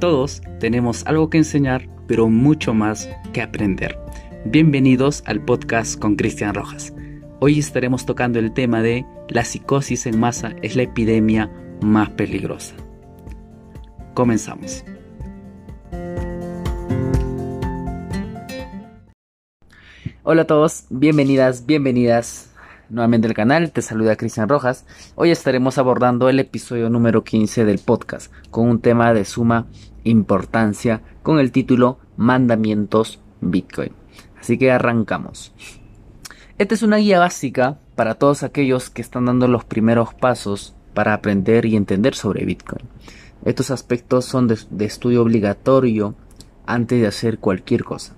Todos tenemos algo que enseñar, pero mucho más que aprender. Bienvenidos al podcast con Cristian Rojas. Hoy estaremos tocando el tema de la psicosis en masa es la epidemia más peligrosa. Comenzamos. Hola a todos, bienvenidas, bienvenidas nuevamente al canal, te saluda Cristian Rojas. Hoy estaremos abordando el episodio número 15 del podcast con un tema de suma importancia con el título Mandamientos Bitcoin. Así que arrancamos. Esta es una guía básica para todos aquellos que están dando los primeros pasos para aprender y entender sobre Bitcoin. Estos aspectos son de, de estudio obligatorio antes de hacer cualquier cosa.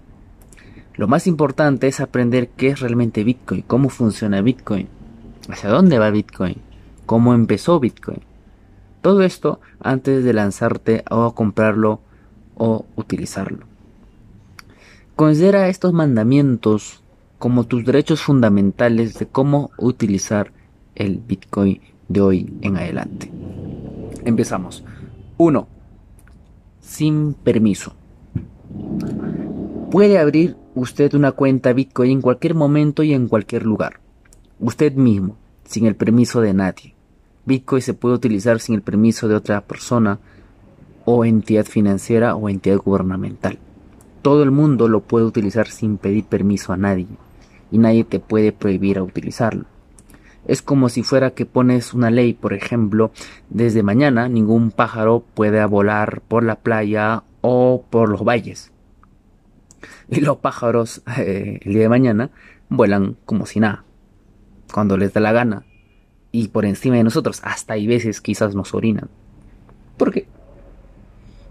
Lo más importante es aprender qué es realmente Bitcoin, cómo funciona Bitcoin, hacia dónde va Bitcoin, cómo empezó Bitcoin. Todo esto antes de lanzarte a comprarlo o utilizarlo. Considera estos mandamientos como tus derechos fundamentales de cómo utilizar el Bitcoin de hoy en adelante. Empezamos. 1. Sin permiso. Puede abrir usted una cuenta Bitcoin en cualquier momento y en cualquier lugar. Usted mismo, sin el permiso de nadie. Bitcoin se puede utilizar sin el permiso de otra persona o entidad financiera o entidad gubernamental. Todo el mundo lo puede utilizar sin pedir permiso a nadie y nadie te puede prohibir a utilizarlo. Es como si fuera que pones una ley, por ejemplo, desde mañana ningún pájaro puede volar por la playa o por los valles. Y los pájaros eh, el día de mañana vuelan como si nada, cuando les da la gana, y por encima de nosotros, hasta hay veces quizás nos orinan. ¿Por qué?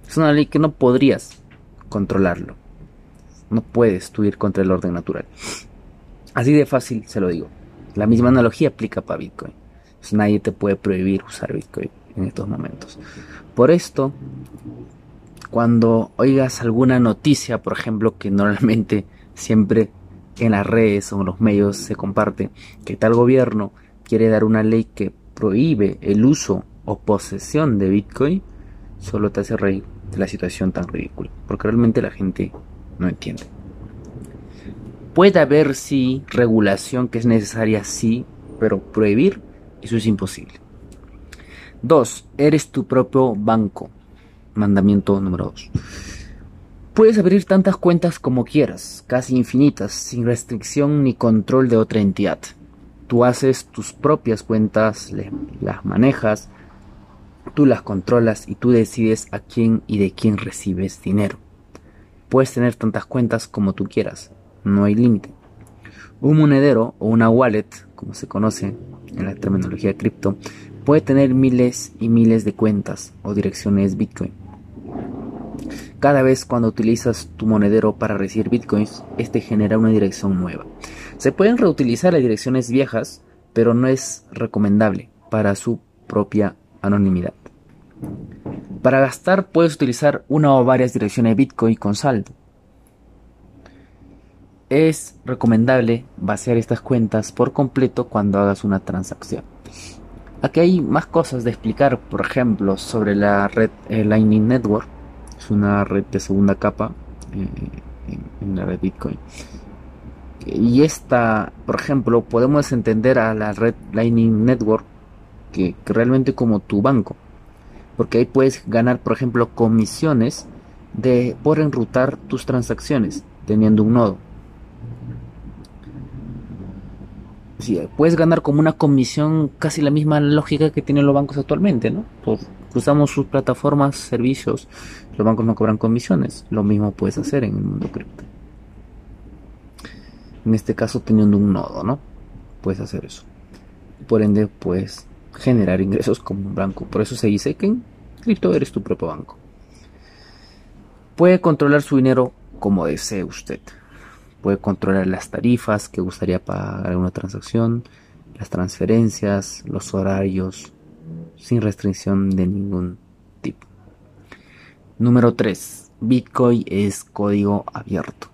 Es una ley que no podrías controlarlo. No puedes tú ir contra el orden natural. Así de fácil se lo digo. La misma analogía aplica para Bitcoin. Pues nadie te puede prohibir usar Bitcoin en estos momentos. Por esto, cuando oigas alguna noticia, por ejemplo, que normalmente siempre en las redes o en los medios se comparte, que tal gobierno quiere dar una ley que prohíbe el uso o posesión de Bitcoin, solo te hace reír de la situación tan ridícula, porque realmente la gente no entiende. Puede haber sí regulación que es necesaria, sí, pero prohibir eso es imposible. 2. Eres tu propio banco. Mandamiento número 2. Puedes abrir tantas cuentas como quieras, casi infinitas, sin restricción ni control de otra entidad. Tú haces tus propias cuentas, las manejas, tú las controlas y tú decides a quién y de quién recibes dinero. Puedes tener tantas cuentas como tú quieras, no hay límite. Un monedero o una wallet, como se conoce en la terminología cripto, puede tener miles y miles de cuentas o direcciones Bitcoin. Cada vez cuando utilizas tu monedero para recibir bitcoins, este genera una dirección nueva. Se pueden reutilizar las direcciones viejas, pero no es recomendable para su propia anonimidad. Para gastar puedes utilizar una o varias direcciones Bitcoin con saldo. Es recomendable vaciar estas cuentas por completo cuando hagas una transacción. Aquí hay más cosas de explicar, por ejemplo, sobre la red eh, Lightning Network es una red de segunda capa eh, en, la red Bitcoin. Y esta, por ejemplo, podemos entender a la red Lightning Network que, realmente como tu banco. Porque ahí puedes ganar, por ejemplo, comisiones de, por enrutar tus transacciones teniendo un nodo. puedes ganar como una comisión casi la misma lógica que tienen los bancos actualmente, ¿no? usamos sus plataformas, servicios, los bancos no cobran comisiones. Lo mismo puedes hacer en el mundo cripto. En este caso teniendo un nodo, ¿no? Puedes hacer eso. Por ende, puedes generar ingresos como un banco. Por eso se dice que en cripto eres tu propio banco. Puede controlar su dinero como desee usted. Puede controlar las tarifas que gustaría pagar una transacción, las transferencias, los horarios, sin restricción de ningún tipo. Número 3. Bitcoin es código abierto.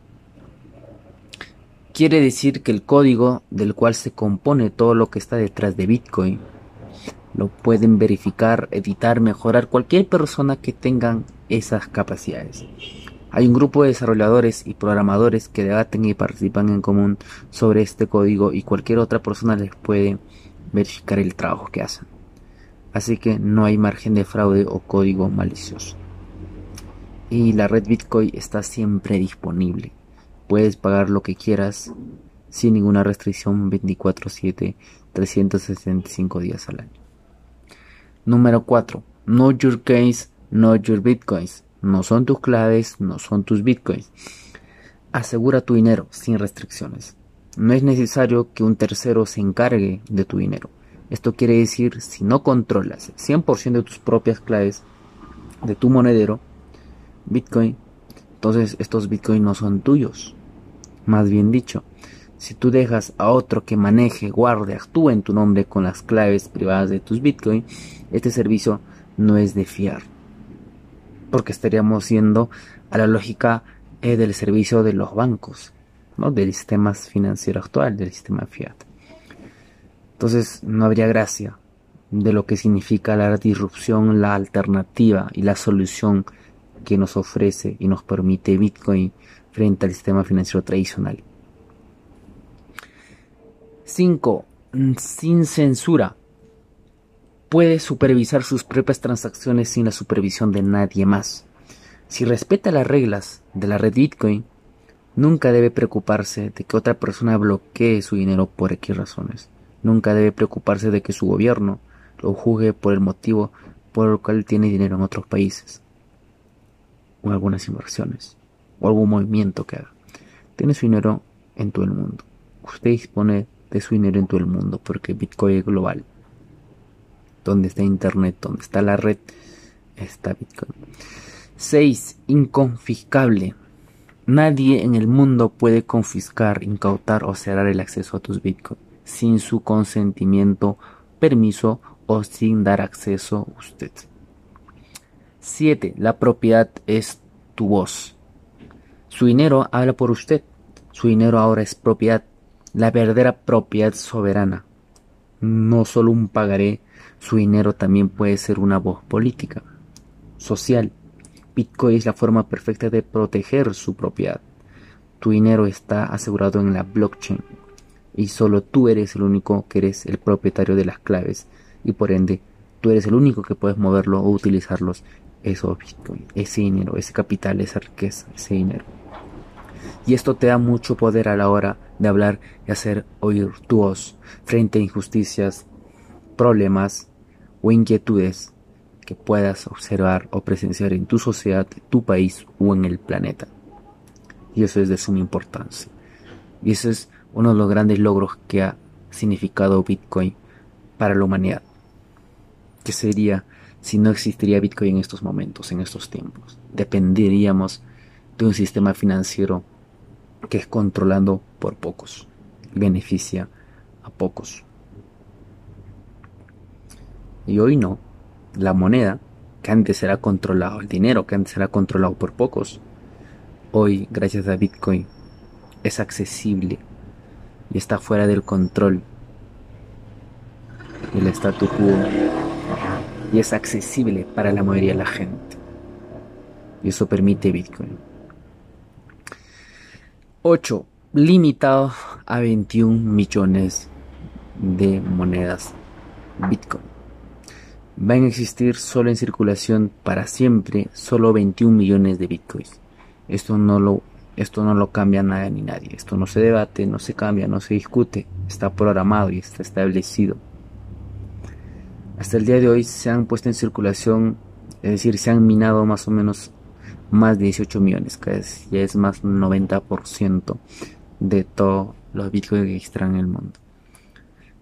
Quiere decir que el código del cual se compone todo lo que está detrás de Bitcoin lo pueden verificar, editar, mejorar cualquier persona que tengan esas capacidades. Hay un grupo de desarrolladores y programadores que debaten y participan en común sobre este código y cualquier otra persona les puede verificar el trabajo que hacen. Así que no hay margen de fraude o código malicioso. Y la red Bitcoin está siempre disponible. Puedes pagar lo que quieras sin ninguna restricción 24/7, 365 días al año. Número 4. Know your case, know your bitcoins. No son tus claves, no son tus bitcoins. Asegura tu dinero sin restricciones. No es necesario que un tercero se encargue de tu dinero. Esto quiere decir, si no controlas 100% de tus propias claves de tu monedero, Bitcoin, entonces estos Bitcoin no son tuyos. Más bien dicho, si tú dejas a otro que maneje, guarde, actúe en tu nombre con las claves privadas de tus Bitcoin, este servicio no es de fiar. Porque estaríamos yendo a la lógica eh, del servicio de los bancos, ¿no? del sistema financiero actual, del sistema fiat. Entonces no habría gracia de lo que significa la disrupción, la alternativa y la solución que nos ofrece y nos permite Bitcoin frente al sistema financiero tradicional. 5. Sin censura. Puede supervisar sus propias transacciones sin la supervisión de nadie más. Si respeta las reglas de la red Bitcoin, nunca debe preocuparse de que otra persona bloquee su dinero por X razones. Nunca debe preocuparse de que su gobierno lo juzgue por el motivo por el cual tiene dinero en otros países. O algunas inversiones. O algún movimiento que haga. Tiene su dinero en todo el mundo. Usted dispone de su dinero en todo el mundo porque Bitcoin es global donde está Internet, donde está la red, está Bitcoin. 6. Inconfiscable. Nadie en el mundo puede confiscar, incautar o cerrar el acceso a tus Bitcoin sin su consentimiento, permiso o sin dar acceso a usted. 7. La propiedad es tu voz. Su dinero habla por usted. Su dinero ahora es propiedad, la verdadera propiedad soberana. No solo un pagaré su dinero también puede ser una voz política, social. Bitcoin es la forma perfecta de proteger su propiedad. Tu dinero está asegurado en la blockchain y solo tú eres el único que eres el propietario de las claves y por ende tú eres el único que puedes moverlo o utilizarlos. Eso Bitcoin, ese dinero, ese capital, esa riqueza, ese dinero. Y esto te da mucho poder a la hora de hablar y hacer oír tu voz frente a injusticias, problemas o inquietudes que puedas observar o presenciar en tu sociedad, tu país o en el planeta. Y eso es de suma importancia. Y ese es uno de los grandes logros que ha significado Bitcoin para la humanidad. ¿Qué sería si no existiría Bitcoin en estos momentos, en estos tiempos? Dependeríamos de un sistema financiero que es controlado por pocos, beneficia a pocos. Y hoy no. La moneda, que antes era controlado, el dinero que antes era controlado por pocos, hoy, gracias a Bitcoin, es accesible y está fuera del control del statu quo y es accesible para la mayoría de la gente. Y eso permite Bitcoin. 8. Limitado a 21 millones de monedas Bitcoin van a existir solo en circulación para siempre solo 21 millones de bitcoins. Esto no lo esto no lo cambia nada ni nadie. Esto no se debate, no se cambia, no se discute. Está programado y está establecido. Hasta el día de hoy se han puesto en circulación, es decir, se han minado más o menos más de 18 millones, que ya es más del 90% de todos los bitcoins que existen en el mundo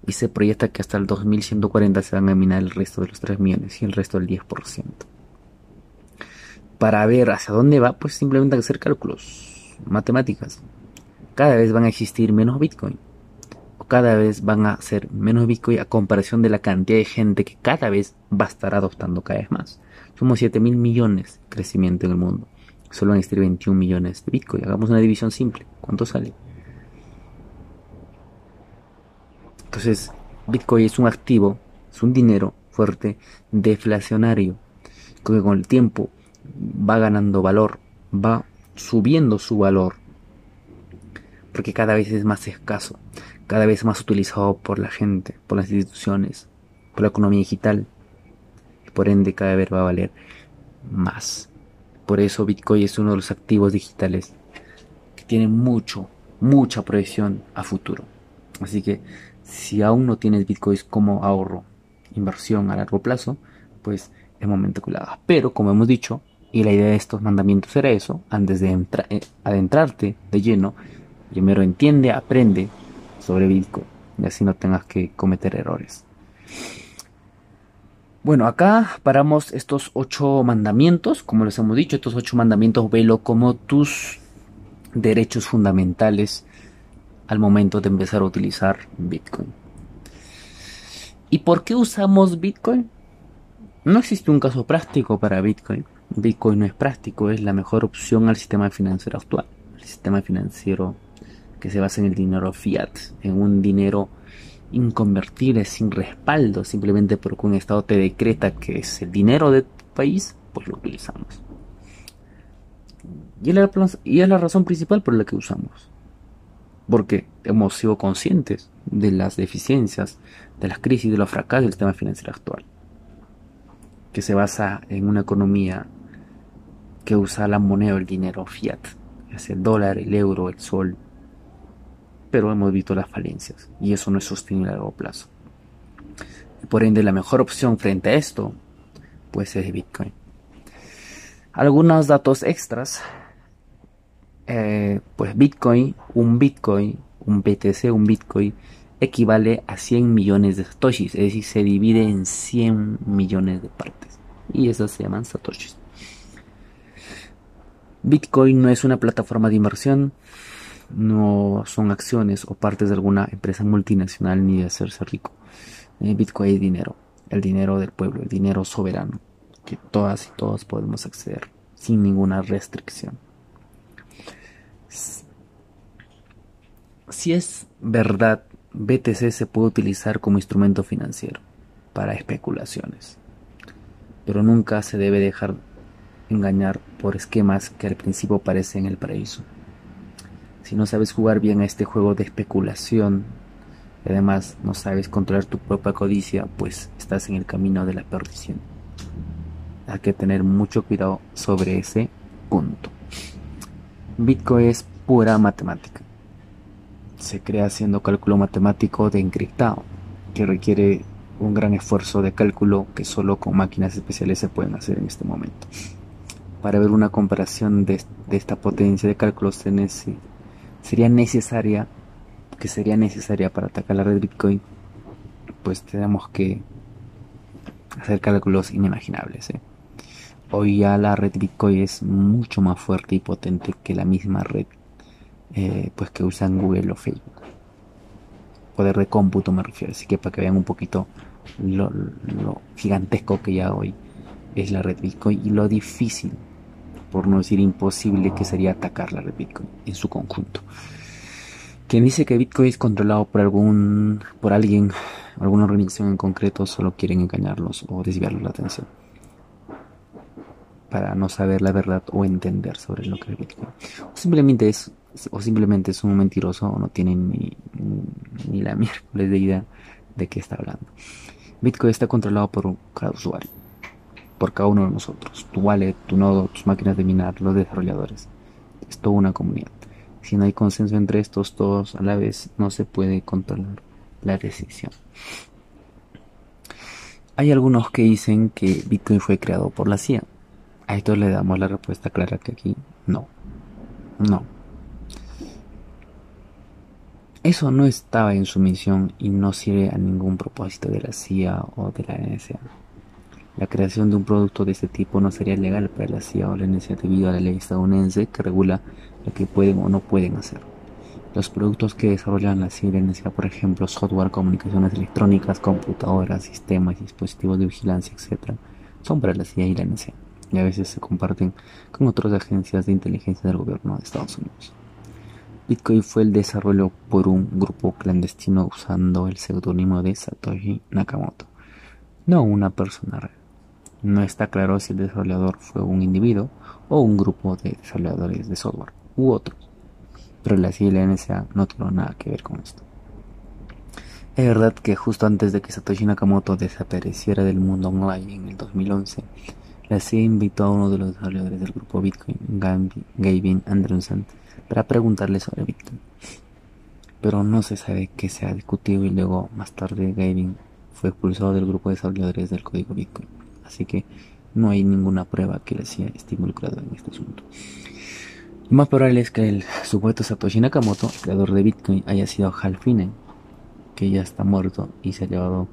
y se proyecta que hasta el 2140 se van a minar el resto de los 3 millones y el resto del 10%. Para ver hacia dónde va, pues simplemente hacer cálculos, matemáticas. Cada vez van a existir menos Bitcoin. O cada vez van a ser menos Bitcoin a comparación de la cantidad de gente que cada vez va a estar adoptando cada vez más. Somos 7 mil millones de crecimiento en el mundo. Solo van a existir 21 millones de Bitcoin. Hagamos una división simple. ¿Cuánto sale? Entonces, Bitcoin es un activo, es un dinero fuerte deflacionario, que con el tiempo va ganando valor, va subiendo su valor, porque cada vez es más escaso, cada vez más utilizado por la gente, por las instituciones, por la economía digital, por ende cada vez va a valer más. Por eso Bitcoin es uno de los activos digitales que tiene mucho, mucha proyección a futuro. Así que si aún no tienes Bitcoin como ahorro, inversión a largo plazo, pues es momento que. Pero como hemos dicho, y la idea de estos mandamientos era eso, antes de eh, adentrarte de lleno, primero entiende, aprende sobre Bitcoin y así no tengas que cometer errores. Bueno, acá paramos estos ocho mandamientos, como les hemos dicho, estos ocho mandamientos velo como tus derechos fundamentales al momento de empezar a utilizar Bitcoin. ¿Y por qué usamos Bitcoin? No existe un caso práctico para Bitcoin. Bitcoin no es práctico, es la mejor opción al sistema financiero actual. El sistema financiero que se basa en el dinero fiat, en un dinero inconvertible, sin respaldo, simplemente porque un Estado te decreta que es el dinero de tu país, pues lo utilizamos. Y es la, razón principal por la que usamos. Porque hemos sido conscientes de las deficiencias, de las crisis, de los fracasos del sistema financiero actual. Que se basa en una economía que usa la moneda, el dinero fiat, es el dólar, el euro, el sol, pero hemos visto las falencias y eso no es sostenible a largo plazo. por ende, la mejor opción frente a esto, pues es Bitcoin. Algunos datos extras, eh, pues Bitcoin, un Bitcoin, un BTC, un Bitcoin, equivale a 100 millones de satoshis, es decir, se divide en 100 millones de partes. Y esas se llaman satoshis. Bitcoin no es una plataforma de inversión, no son acciones o partes de alguna empresa multinacional ni de hacerse rico. Eh, Bitcoin es dinero, el dinero del pueblo, el dinero soberano, que todas y todos podemos acceder sin ninguna restricción. Si es verdad, BTC se puede utilizar como instrumento financiero para especulaciones, pero nunca se debe dejar engañar por esquemas que al principio parecen el paraíso. Si no sabes jugar bien a este juego de especulación y además no sabes controlar tu propia codicia, pues estás en el camino de la perdición. Hay que tener mucho cuidado sobre ese punto. Bitcoin es pura matemática. Se crea haciendo cálculo matemático de encriptado, que requiere un gran esfuerzo de cálculo que solo con máquinas especiales se pueden hacer en este momento. Para ver una comparación de, esta potencia de cálculo se sería necesaria, que sería necesaria para atacar la red Bitcoin, pues tenemos que hacer cálculos inimaginables. ¿eh? Hoy ya la red Bitcoin es mucho más fuerte y potente que la misma red eh, pues que usan Google o Facebook. Poder de cómputo me refiero, así que para que vean un poquito lo, lo gigantesco que ya hoy es la red Bitcoin y lo difícil por no decir imposible, que sería atacar la red Bitcoin en su conjunto. Quien dice que Bitcoin es controlado por algún, por alguien, alguna organización en concreto, solo quieren engañarlos o desviarlos la atención para no saber la verdad o entender sobre lo que es Bitcoin. O simplemente es, o simplemente es un mentiroso o no tiene ni, ni la miércoles de idea de qué está hablando. Bitcoin está controlado por cada usuario por cada uno de nosotros, tu wallet, tu nodo, tus máquinas de minar, los desarrolladores. Es toda una comunidad. Si no hay consenso entre estos todos a la vez, no se puede controlar la decisión. Hay algunos que dicen que Bitcoin fue creado por la CIA. A esto le damos la respuesta clara que aquí no. No. Eso no estaba en su misión y no sirve a ningún propósito de la CIA o de la NSA. La creación de un producto de este tipo no sería legal para la CIA o la NSA debido a la ley estadounidense que regula lo que pueden o no pueden hacer. Los productos que desarrollan la CIA y la NSA, por ejemplo, software, comunicaciones electrónicas, computadoras, sistemas, dispositivos de vigilancia, etc., son para la CIA y la NSA, y a veces se comparten con otras agencias de inteligencia del gobierno de Estados Unidos. Bitcoin fue el desarrollo por un grupo clandestino usando el seudónimo de Satoshi Nakamoto, no una persona real No está claro si el desarrollador fue un individuo o un grupo de desarrolladores de software u otros, pero la CIA y la NSA no tuvieron nada que ver con esto. Es verdad que justo antes de que Satoshi Nakamoto desapareciera del mundo online en el 2011, la CIA invitó a uno de los desarrolladores del grupo Bitcoin, Gavin Andresen, para preguntarle sobre Bitcoin. Pero no se sabe qué se ha discutido y luego más tarde Gavin fue expulsado del grupo de desarrolladores del código Bitcoin. Así que no hay ninguna prueba que le sea esté involucrado en este asunto. Lo más probable es que el supuesto Satoshi Nakamoto, creador de Bitcoin, haya sido Hal que ya está muerto y se ha llevado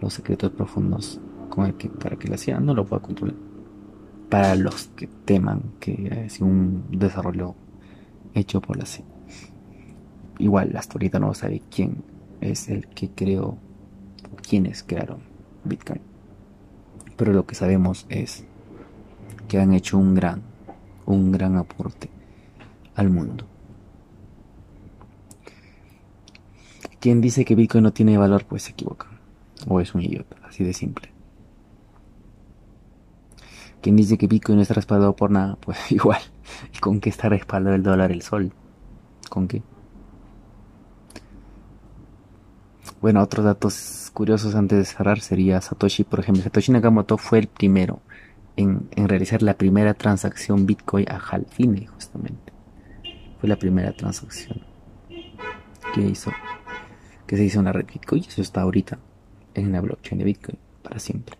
los secretos profundos con el que para que la CIA no lo pueda controlar. Para los que teman que haya sido un desarrollo hecho por la CIA. Igual hasta ahorita no sabe quién es el que creó, quiénes crearon Bitcoin. Pero lo que sabemos es que han hecho un gran, un gran aporte al mundo. Quien dice que Bitcoin no tiene valor, pues se equivoca. O es un idiota, así de simple. Quien dice que Bitcoin no está respaldado por nada, pues igual. ¿Y con qué está respaldado el dólar, el sol? ¿Con qué? Bueno, otros datos curiosos antes de cerrar sería Satoshi, por ejemplo, Satoshi Nakamoto fue el primero en, realizar la primera transacción Bitcoin a Halfine, justamente. Fue la primera transacción que hizo, que se hizo en la red Bitcoin. Y eso está ahorita en la blockchain de Bitcoin para siempre.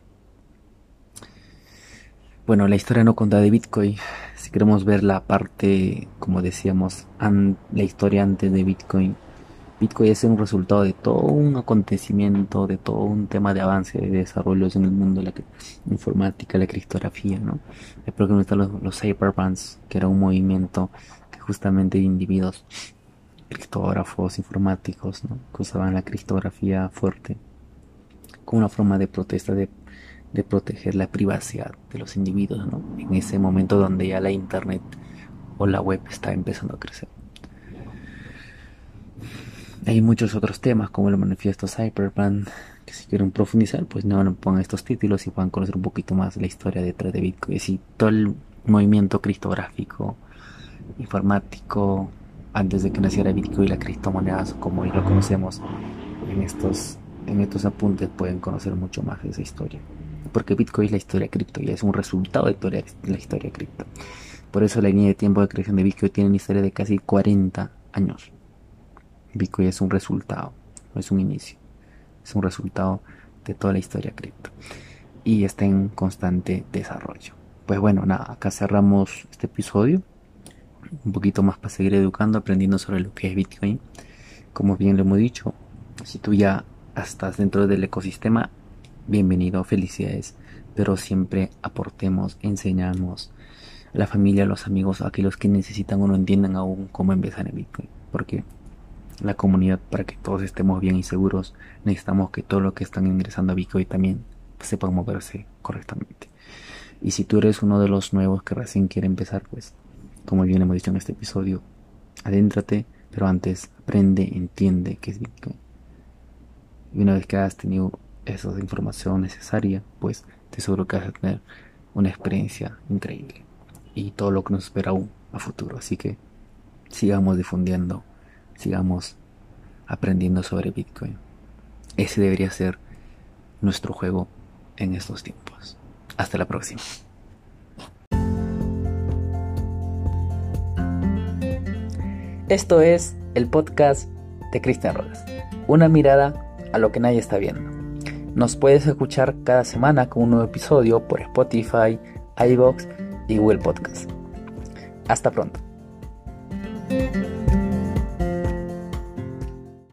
Bueno, la historia no contada de Bitcoin, si queremos ver la parte, como decíamos, la historia antes de Bitcoin, Bitcoin es un resultado de todo un acontecimiento, de todo un tema de avance, de desarrollos en el mundo de la informática, la criptografía, ¿no? Por ejemplo están los, los que era un movimiento que justamente individuos, criptógrafos, informáticos, ¿no? Que usaban la criptografía fuerte como una forma de protesta de, de proteger la privacidad de los individuos, ¿no? En ese momento donde ya la internet o la web está empezando a crecer. Hay muchos otros temas como el manifiesto Cyberpunk que si quieren profundizar pues no pongan estos títulos y puedan conocer un poquito más la historia detrás de Bitcoin y todo el movimiento criptográfico informático antes de que naciera Bitcoin y la criptomonedas como hoy lo conocemos en estos en estos apuntes pueden conocer mucho más de esa historia. Porque Bitcoin es la historia cripto y es un resultado de la historia cripto. Por eso la línea de tiempo de creación de Bitcoin tiene una historia de casi 40 años Bitcoin es un resultado, no es un inicio. Es un resultado de toda la historia cripto. Y está en constante desarrollo. Pues bueno, nada, acá cerramos este episodio. Un poquito más para seguir educando, aprendiendo sobre lo que es Bitcoin. Como bien lo hemos dicho, si tú ya estás dentro del ecosistema, bienvenido, felicidades. Pero siempre aportemos, enseñamos a la familia, a los amigos, a aquellos que necesitan o no entiendan aún cómo empezar en Bitcoin. Porque la comunidad para que todos estemos bien y seguros, necesitamos que todo lo que están ingresando a Bitcoin también sepan moverse correctamente. Y si tú eres uno de los nuevos que recién quiere empezar, pues, como bien hemos dicho en este episodio, adéntrate, pero antes aprende, entiende qué es Bitcoin. Y una vez que has tenido esa información necesaria, pues te seguro que vas a tener una experiencia increíble. Y todo lo que nos espera aún a futuro. Así que sigamos difundiendo sigamos aprendiendo sobre Bitcoin. Ese debería ser nuestro juego en estos tiempos. Hasta la próxima. Esto es el podcast de Cristian Rodas. Una mirada a lo que nadie está viendo. Nos puedes escuchar cada semana con un nuevo episodio por Spotify, iBox y Google Podcast. Hasta pronto.